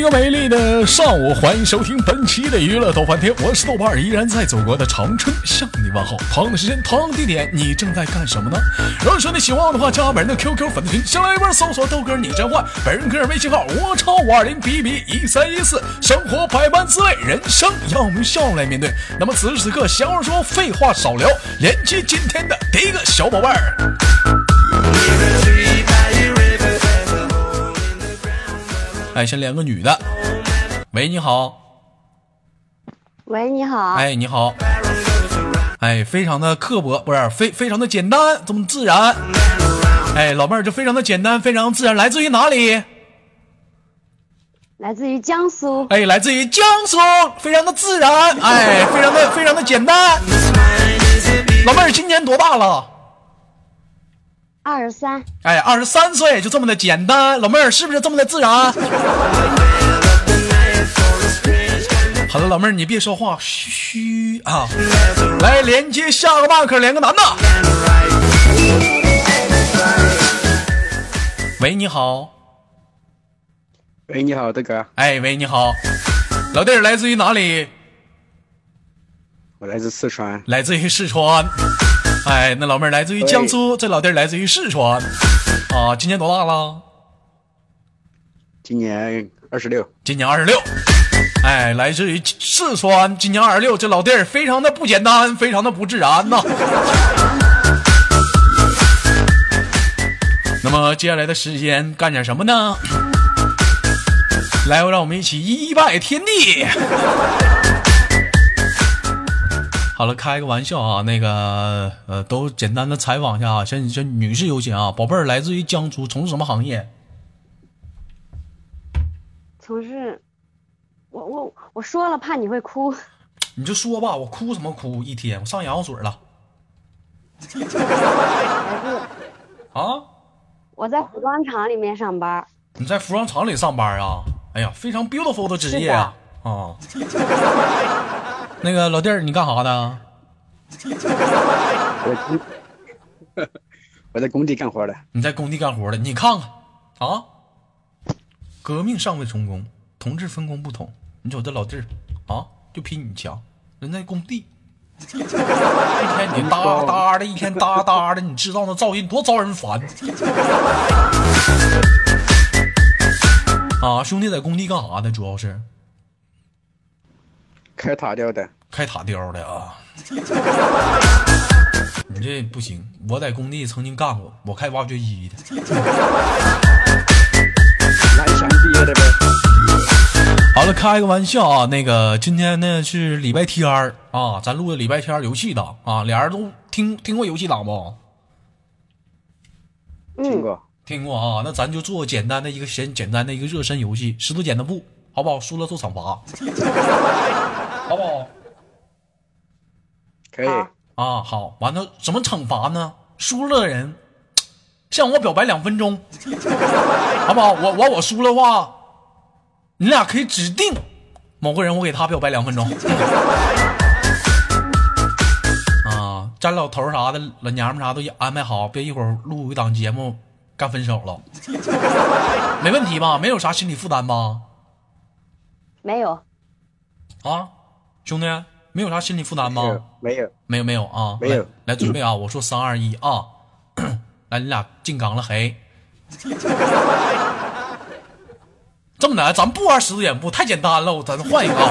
一个美丽的上午，欢迎收听本期的娱乐逗翻天，我是豆瓣，依然在祖国的长春向你问好。同样的时间，同样的地点，你正在干什么呢？如果说你喜欢我的话，加本人的 QQ 粉丝群，先来一波搜索豆哥你真坏，本人个人微信号我超五二零 B B 一三一四，生活百般滋味，人生要用笑来面对。那么此时此刻，闲话说，废话少聊，连接今天的第一个小宝贝儿。哎，先连个女的。喂，你好。喂，你好。哎，你好。哎，非常的刻薄，不是非非常的简单，这么自然。哎，老妹儿就非常的简单，非常自然。来自于哪里？来自于江苏。哎，来自于江苏，非常的自然。哎，非常的非常的简单。老妹儿今年多大了？二十三。哎，二十三岁，就这么的简单。老妹儿是不是这么的自然？好了，老妹儿你别说话，嘘啊！来连接下个麦克，连个男的。喂，你好。喂，你好，大哥。哎，喂，你好，老弟儿来自于哪里？我来自四川。来自于四川。哎，那老妹儿来自于江苏，这老弟儿来自于四川。啊，今年多大了？今年二十六。今年二十六。哎，来自于四川，今年二十六，这老弟儿非常的不简单，非常的不自然呐。那么接下来的时间干点什么呢？来，让我们一起一拜天地。好了，开个玩笑啊，那个呃，都简单的采访一下啊，先先女士优先啊，宝贝儿来自于江苏，从事什么行业？从事，我我我说了，怕你会哭。你就说吧，我哭什么哭？一天我上眼药水了。啊？我在服装厂里面上班。你在服装厂里上班啊？哎呀，非常 beautiful 的职业啊！啊。那个老弟儿，你干啥的？我 我在工地干活的。你在工地干活的？你看看啊，革命尚未成功，同志分工不同。你瞅这老弟儿啊，就比你强。人在工地，一天你哒 哒的，一天哒哒的，你知道那噪音多招人烦啊！兄弟在工地干啥的？主要是。开塔吊的，开塔吊的啊！你这不行，我在工地曾经干过，我开挖掘机的。蓝翔毕业的呗。好了，开个玩笑啊！那个今天呢是礼拜天儿啊，咱录的礼拜天游戏档啊，俩人都听听过游戏档不？听过，听过啊！那咱就做简单的一个简简单的一个热身游戏，石头剪刀布，好不好？输了做惩罚。好不好？可以啊，好，完了，怎么惩罚呢？输了的人向我表白两分钟，好不好？我我我输了话，你俩可以指定某个人，我给他表白两分钟。啊，咱老头啥的，老娘们啥都安排好，别一会儿录一档节目干分手了，没问题吧？没有啥心理负担吧？没有。啊？兄弟，没有啥心理负担吗？没有，没有，没有啊！没有，来准备啊！我说三二一啊！来，你俩进岗了，嘿！这么的，咱不玩十字眼步，太简单了，咱换一个啊！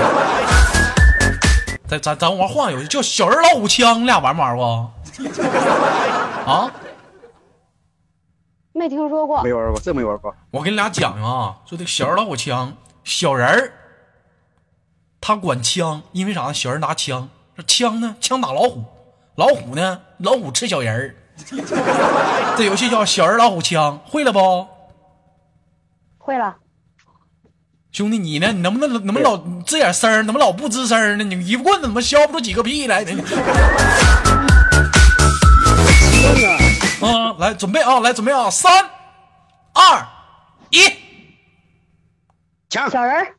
咱咱咱玩换游戏，叫小人老虎枪，你俩玩没玩过？啊？没听说过，没玩过，这没玩过。我跟你俩讲啊，说这个小人老虎枪，小人儿。他管枪，因为啥呢？小人拿枪，这枪呢？枪打老虎，老虎呢？老虎吃小人儿。这游戏叫小人老虎枪，会了不？会了。兄弟，你呢？你能不能能不能老吱点声能不能老不吱声呢？你一棍子怎么削不出几个屁来？啊！来准备啊！来准备啊！三、二、一，抢！小人儿。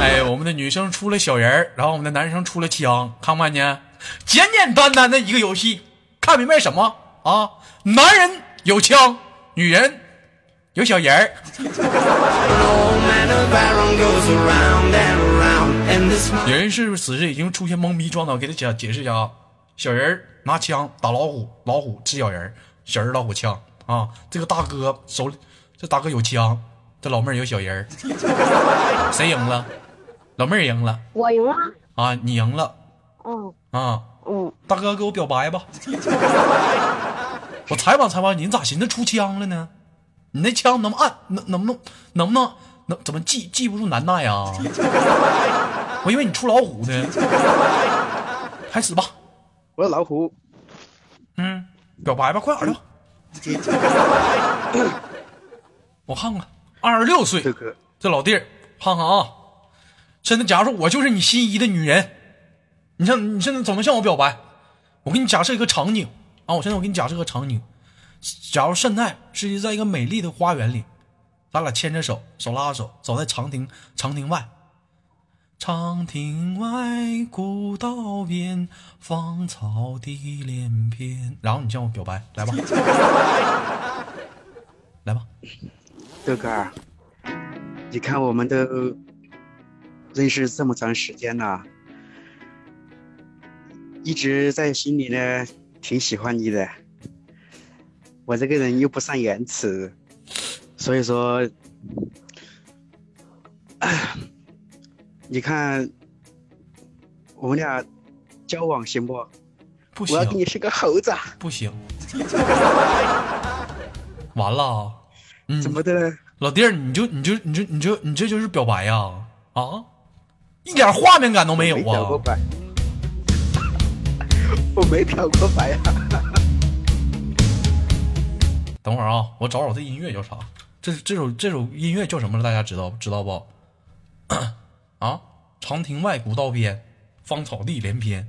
哎，我们的女生出了小人儿，然后我们的男生出了枪，看不看见？简简单单的一个游戏，看明白什么啊？男人有枪，女人有小人儿。有人是不是此时已经出现懵逼状态？我给他解解释一下啊，小人儿拿枪打老虎，老虎吃小人儿，小人儿老虎枪啊。这个大哥手里，这大哥有枪，这老妹儿有小人儿，谁赢了？老妹儿赢了我赢了。啊，你赢了嗯啊。嗯，大哥给我表白吧，我采访采访你，你咋寻思出枪了呢？你那枪能不能按能能不能能不能能怎么记记不住难耐啊？我以为你出老虎呢。开始吧，我是老虎，嗯，表白吧，快点的。我看看，二十六岁。这，个。这老弟儿，看看啊，现在假如说我就是你心仪的女人，你像你现在怎么向我表白？我给你假设一个场景。啊，我现在我给你假设个场景，假如现在是在一个美丽的花园里，咱俩牵着手，手拉着手，走在长亭长亭外。长亭外，古道边，芳草地连篇。然后你向我表白，来吧，来吧。豆哥儿，你看我们都认识这么长时间了，一直在心里呢挺喜欢你的。我这个人又不善言辞，所以说，你看我们俩交往行不？不行我要给行，你是个猴子，不行，完了怎么的？老弟儿，你就你就你就你就你这就是表白呀？啊，一点画面感都没有没表过啊！白，我没表过白啊。等会儿啊，我找找这音乐叫啥？这这首这首音乐叫什么了？大家知道知道不？啊，长亭外，古道边，芳草地连篇。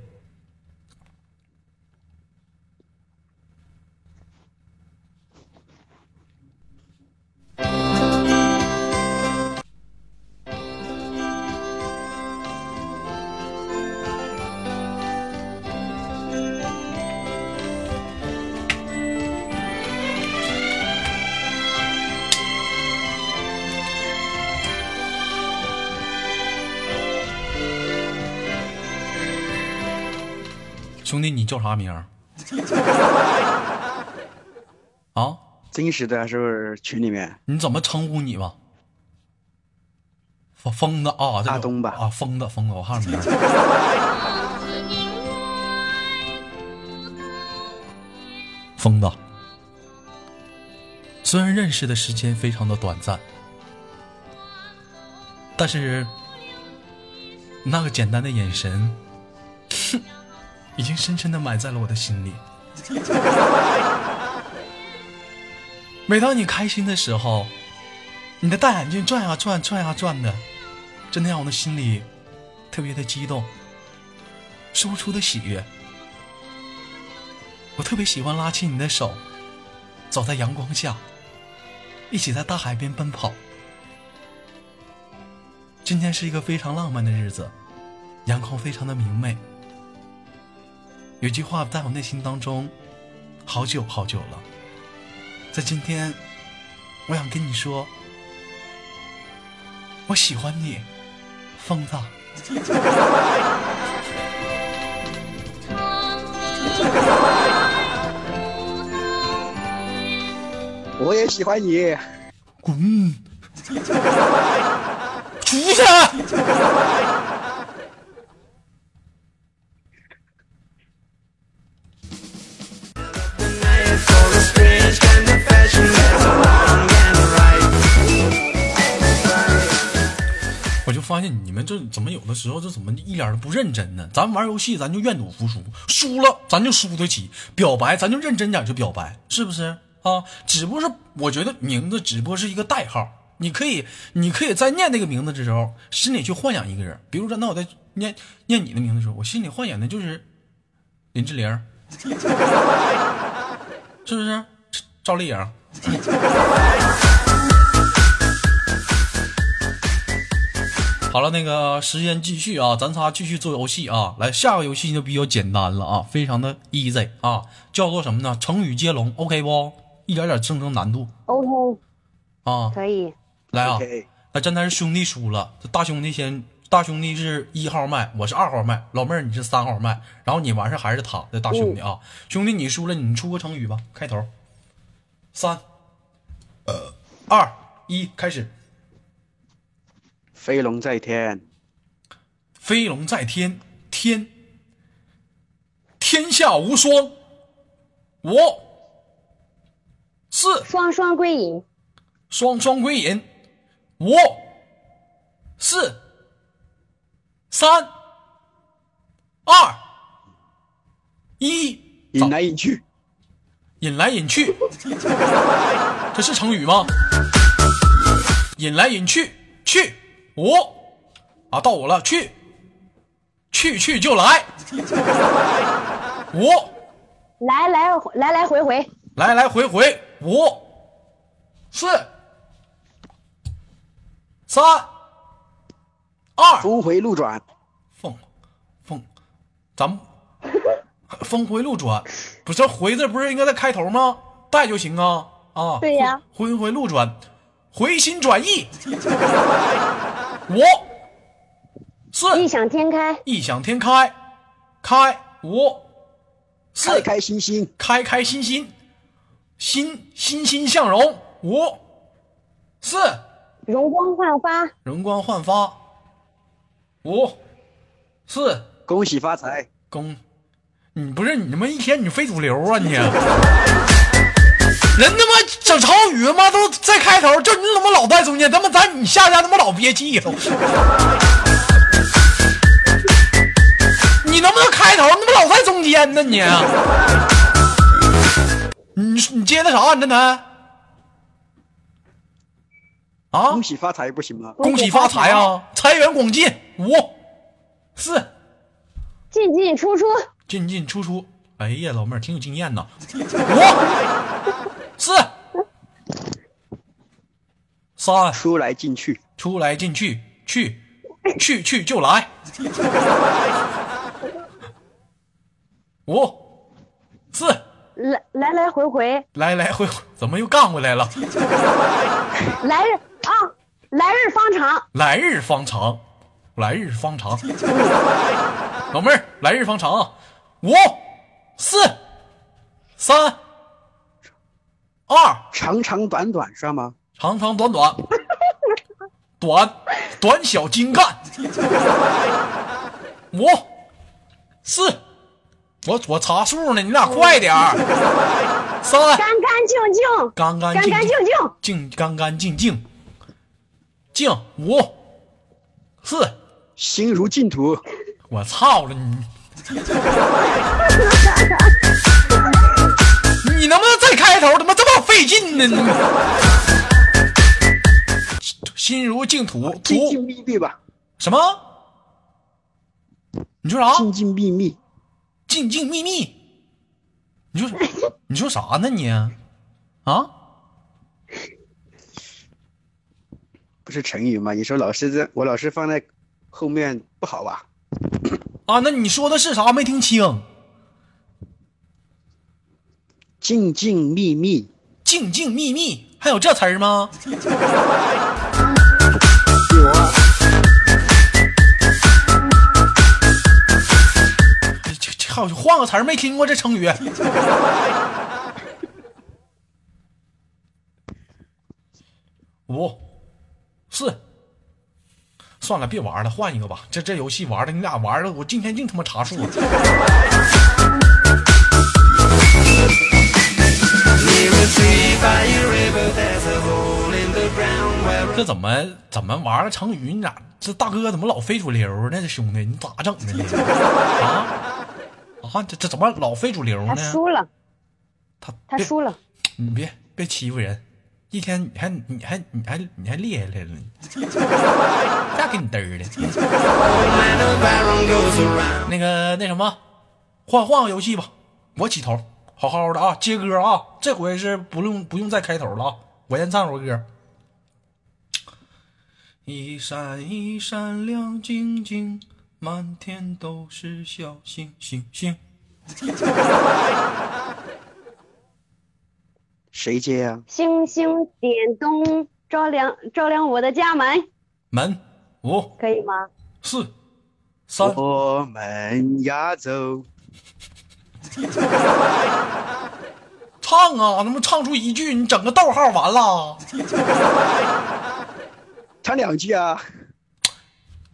兄弟，你叫啥名儿？啊，真实的是不是群里面？你怎么称呼你吧？疯疯子啊，这个阿东吧啊，疯子疯子，我看着名儿。疯子，虽然认识的时间非常的短暂，但是那个简单的眼神，哼，已经深深的埋在了我的心里。每当你开心的时候，你的大眼睛转呀转，转呀转的，真的让我的心里特别的激动，说不出的喜悦。我特别喜欢拉起你的手，走在阳光下，一起在大海边奔跑。今天是一个非常浪漫的日子，阳光非常的明媚。有句话在我内心当中，好久好久了。在今天，我想跟你说，我喜欢你，疯子。我也喜欢你。滚！出去！发现你们这怎么有的时候这怎么一点都不认真呢？咱玩游戏咱就愿赌服输，输了咱就输得起，表白咱就认真点去表白，是不是啊？只不过是我觉得名字只不过是一个代号，你可以你可以在念那个名字的时候，心里去幻想一个人，比如说那我在念念你的名字的时候，我心里幻想的就是林志玲，是不是？赵丽颖。好了，那个时间继续啊，咱仨继续做游戏啊。来，下个游戏就比较简单了啊，非常的 easy 啊，叫做什么呢？成语接龙，OK 不一点点增增难度 OK，啊！可以。来啊！那真的是兄弟输了，这大兄弟先，大兄弟是一号麦，我是二号麦，老妹儿你是三号麦，然后你完事儿还是他，这大兄弟啊，兄弟你输了，你出个成语吧，开头，三，呃，二一，开始，飞龙在天，飞龙在天，天，天下无双，我。是双双归隐，双双归隐，五、四、三、二、一，引来引去，引来引去，这是成语吗？引来引去，去五啊，到我了，去，去去就来，五 来来来来回回，来来回回，五四三二峰回路转，峰峰，咱们峰回路转，不是回字不是应该在开头吗？带就行啊啊！对呀峰回路转，回心转意。五四。异想天开，异想天开，开五四。开开心心，开开心心，心欣欣向荣。五四。容光焕发，容光焕发。五四。恭喜发财，恭，你不是你他妈一天你非主流啊你！人他妈整成语妈都在开头，就你怎么老在中间，他妈咱你下家他妈老憋气了。你能不能开头？你他妈老在中间呢你？你你接的啥？你这男？啊恭！喜发财不行吗？恭喜发财啊！财源广进。五四。进进出出，进进出出。哎呀，老妹儿挺有经验呐。五、四、三，出来进去，出来进去，去 去去就来。五、四，来来来回回，来来回回，怎么又干回来了？来日啊，来日方长，来日方长，来日方长。老妹儿，来日方长啊！五、四、三、二。长长短短是吗？长长短短，短短小精干。五四，我我查数呢，你俩快点儿。三，干干净净，干干净干干净净，净，干干净净，净。五四，心如净土，我操了你！你能不能再开头？怎么这么费劲呢？你心如净土，静静土秘密吧，什么？你说啥？静静秘密，静静秘密？你说 你说啥呢你？啊？不是成语吗？你说老师这我老师放在后面不好吧？啊？那你说的是啥？没听清。静静秘密，静静秘密，还有这词儿吗？换个词儿没听过这成语。五四，算了，别玩了，换一个吧。这这游戏玩的你俩玩的，我今天净他妈查数。这怎么怎么玩的成语？你咋这大哥怎么老非主流呢？这兄弟，你咋整的呢？啊啊！这这怎么老非主流呢他呢？输了，他他输了，你别别欺负人，一天你还你还你还你还厉害来了，咋给你嘚儿的.那个那什么，换换个游戏吧，我起头，好好的啊，接歌啊，这回是不用不用再开头了啊，我先唱首歌。一闪一闪亮晶晶，满天都是小星星星。谁接啊？星星点灯，照亮照亮我的家门，门五可以吗？四三，我们要走。唱啊！能不能唱出一句？你整个逗号完了，唱两句啊！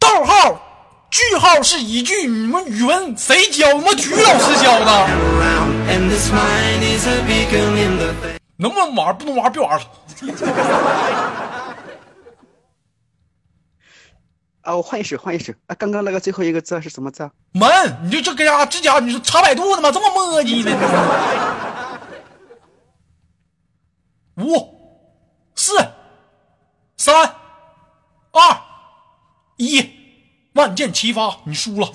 逗号。句号是一句，你们语文谁教？他妈体育老师教的。能不能玩？不能玩，别玩了。啊，我换一首，换一首啊！刚刚那个最后一个字是什么字啊？门，你就这个呀？这家伙你说查百度的吗？这么磨叽呢？五、四、三、二、一，万箭齐发，你输了。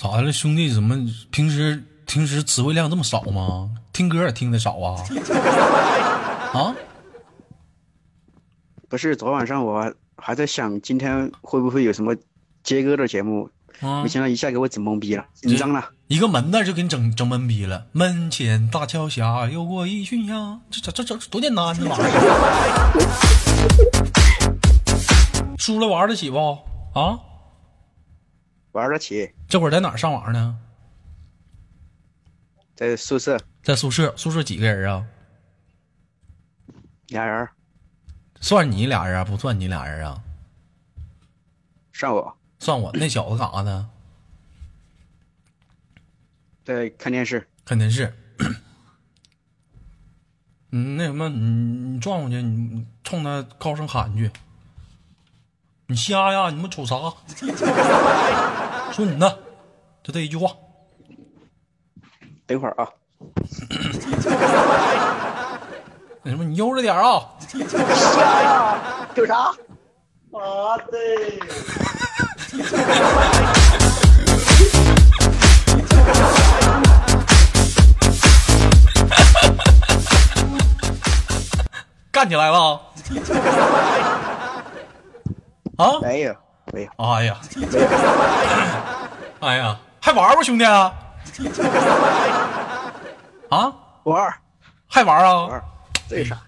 咋的了？兄弟，怎么平时？平时词汇量这么少吗？听歌也听的少啊？啊？不是，昨晚上我还在想今天会不会有什么接歌的节目，啊没想到一下给我整懵逼了，紧张了。一个门字就给你整整懵逼了。门前大桥下有过一群鸭，这这这这多简单这玩意儿。输了玩得起不？啊？玩得起，这会儿在哪儿上网呢？在宿舍在宿舍，宿舍几个人啊？俩人算你俩人啊？不算你俩人啊？算我算我那小子干啥呢？在看电视，看电视。嗯，那什么，你你转过去，你你冲他高声喊一句：“你瞎呀？你们瞅啥？” 说你呢，就这一句话。等会儿啊，那什么，你悠着点啊！瞎呀，有啥？啊，对。干起来了！啊！没有，没有，哎呀，哎呀，还玩不兄弟？啊？玩儿还玩啊？玩儿，这有啥？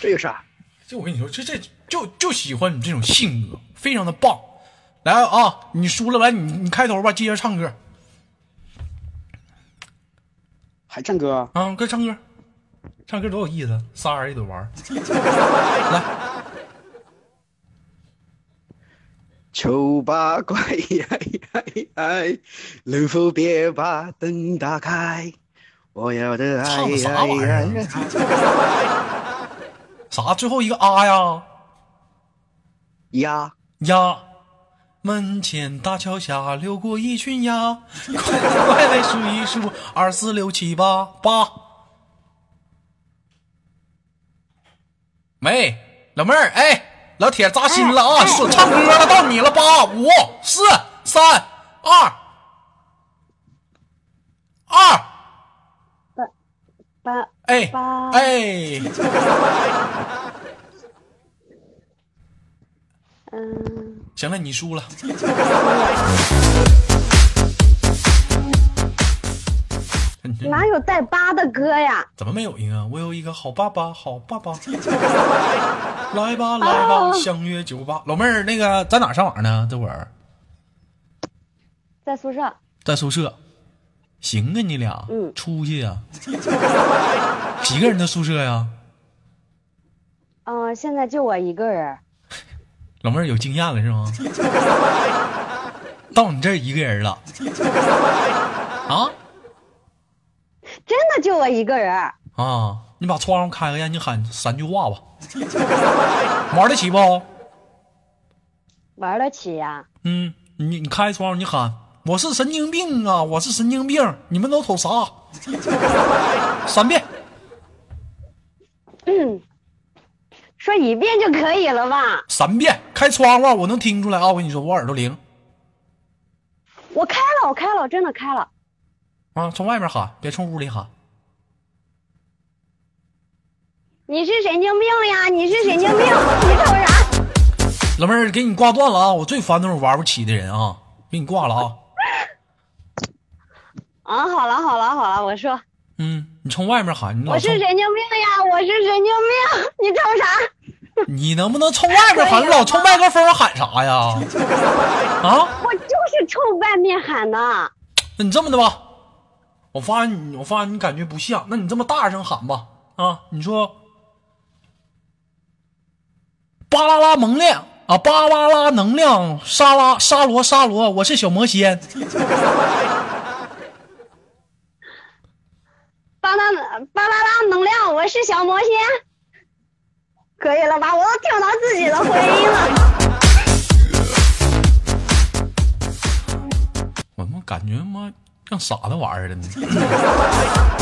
这有啥？这我跟你说，这这就就喜欢你这种性格，非常的棒。来啊，你输了，来你你开头吧，接着唱歌还唱歌啊？啊，快唱歌，唱歌多有意思，仨人一起玩儿。来，丑八怪哎哎哎，能否别把灯打开？我要的爱唱啥玩意儿啥？最后一个啊呀呀！鸭。门前大桥下流过一群鸭，快快来数一数，二四六七八八。没，老妹儿，哎，老铁扎心了啊！说唱歌了，到你了，八五四三二二，八哎八哎，嗯，行了，你输了。哪有带八的歌呀？怎么没有一个？我有一个好爸爸，好爸爸。来吧，来吧，相约酒吧。老妹儿，那个在哪儿上网呢？这会儿在宿舍。在宿舍。行啊，你俩，嗯出去呀、几个人的宿舍呀？嗯、现在就我一个人。老妹儿有经验了是吗？到你这儿一个人了。啊真的就我一个人。啊！你把窗户开开，让你喊三句话吧。玩得起不？玩得起呀、嗯，你你开窗户，你喊我是神经病啊，我是神经病，你们都瞅啥？三遍。嗯，说一一遍就可以了吧？三遍，开窗户我能听出来啊！我跟你说，我耳朵灵我开了，我开了，我真的开了。啊！从外面喊，别从屋里喊。你是神经病了呀？你是神经病！你瞅啥？老妹儿，给你挂断了啊！我最烦那种玩不起的人啊！给你挂了啊！啊，好了好了好了，我说嗯，你从外面喊，我是神经病呀，我是神经病，你瞅啥？你能不能从外面喊？你老冲麦克风喊啥呀？啊？我就是冲外面喊的。那你这么的吧，我发现你，我发现你感觉不像，那你这么大声喊吧，啊，你说，巴啦啦能量啊，巴啦啦能量，沙拉沙罗沙罗，我是小魔仙，巴啦巴啦啦能量，我是小魔仙，可以了吧？我都听到自己的回音了。我怎么感觉妈像傻子玩意儿的呢。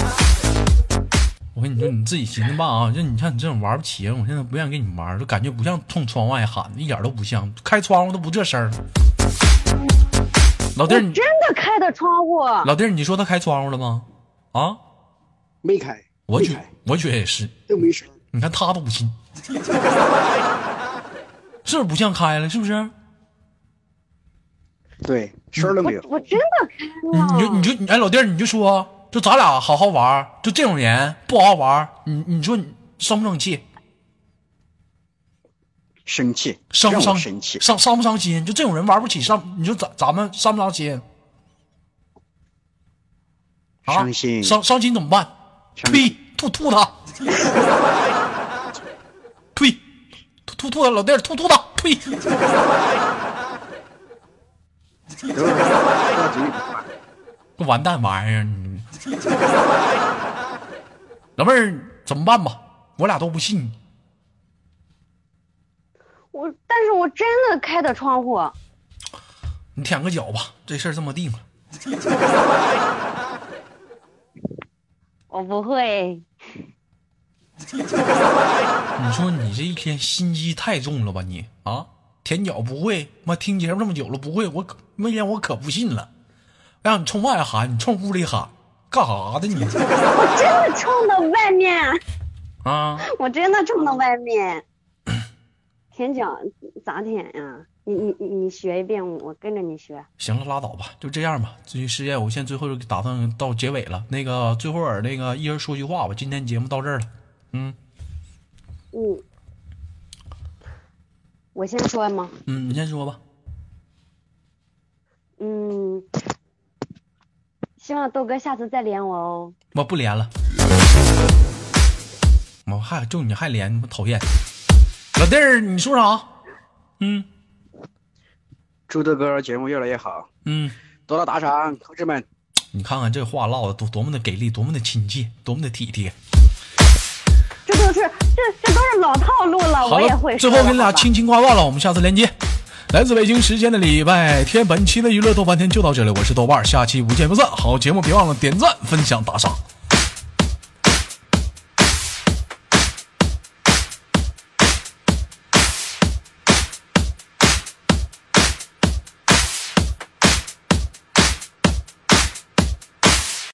我跟你说，你自己寻思吧啊！就你像你这种玩不起人，我现在不愿意跟你玩，就感觉不像冲窗外喊，一点都不像，开窗户都不这声儿。老弟儿，你真的开的窗户，老弟儿，你说他开窗户了吗？啊，没开，我觉没开，我觉得也是。都没声。你看他都不信，是不是不像开了？是不是？对，声儿都没有。我真的开了。你就你就哎，老弟儿，你就说，就咱俩好好玩儿，就这种人不好好玩儿，你你说你生不生气？生气，伤不伤生气？伤伤不伤心？就这种人玩不起，伤你说咱咱们伤不伤心？啊，伤心伤伤心怎么办？呸！吐吐他！呸！吐吐吐他！老弟，吐吐他！呸！完蛋玩意儿！你 老妹儿怎么办吧？我俩都不信。我，但是我真的开的窗户。你舔个脚吧，这事儿这么定了。我不会，你说你这一天心机太重了吧你啊？舔脚不会，妈听节目这么久了不会，我可没天我可不信了。让你冲外喊，你冲屋里喊，干啥的你我真的冲到外面，啊？我真的冲到外面。舔脚咋舔呀？你你你你学一遍，我跟着你学。行了，拉倒吧，就这样吧。至于事业有限，最后就打算到结尾了。那个最后尔那个一人说句话吧。今天节目到这儿了，嗯嗯，我先说吗？嗯，你先说吧。嗯，希望豆哥下次再连我哦。我不连了，我还就你还连，我讨厌。老弟儿，你说啥？嗯祝豆哥节目越来越好，嗯，多多打赏，同志们。你看看这话唠的多多么的给力，多么的亲切，多么的体贴。这都是这这都是老套路了，我也会，最后给你俩轻轻挂断了，我们下次连接。来自北京时间的礼拜天，本期的娱乐豆瓣天就到这里，我是豆瓣，下期不见不散。好节目别忘了点赞、分享、打赏。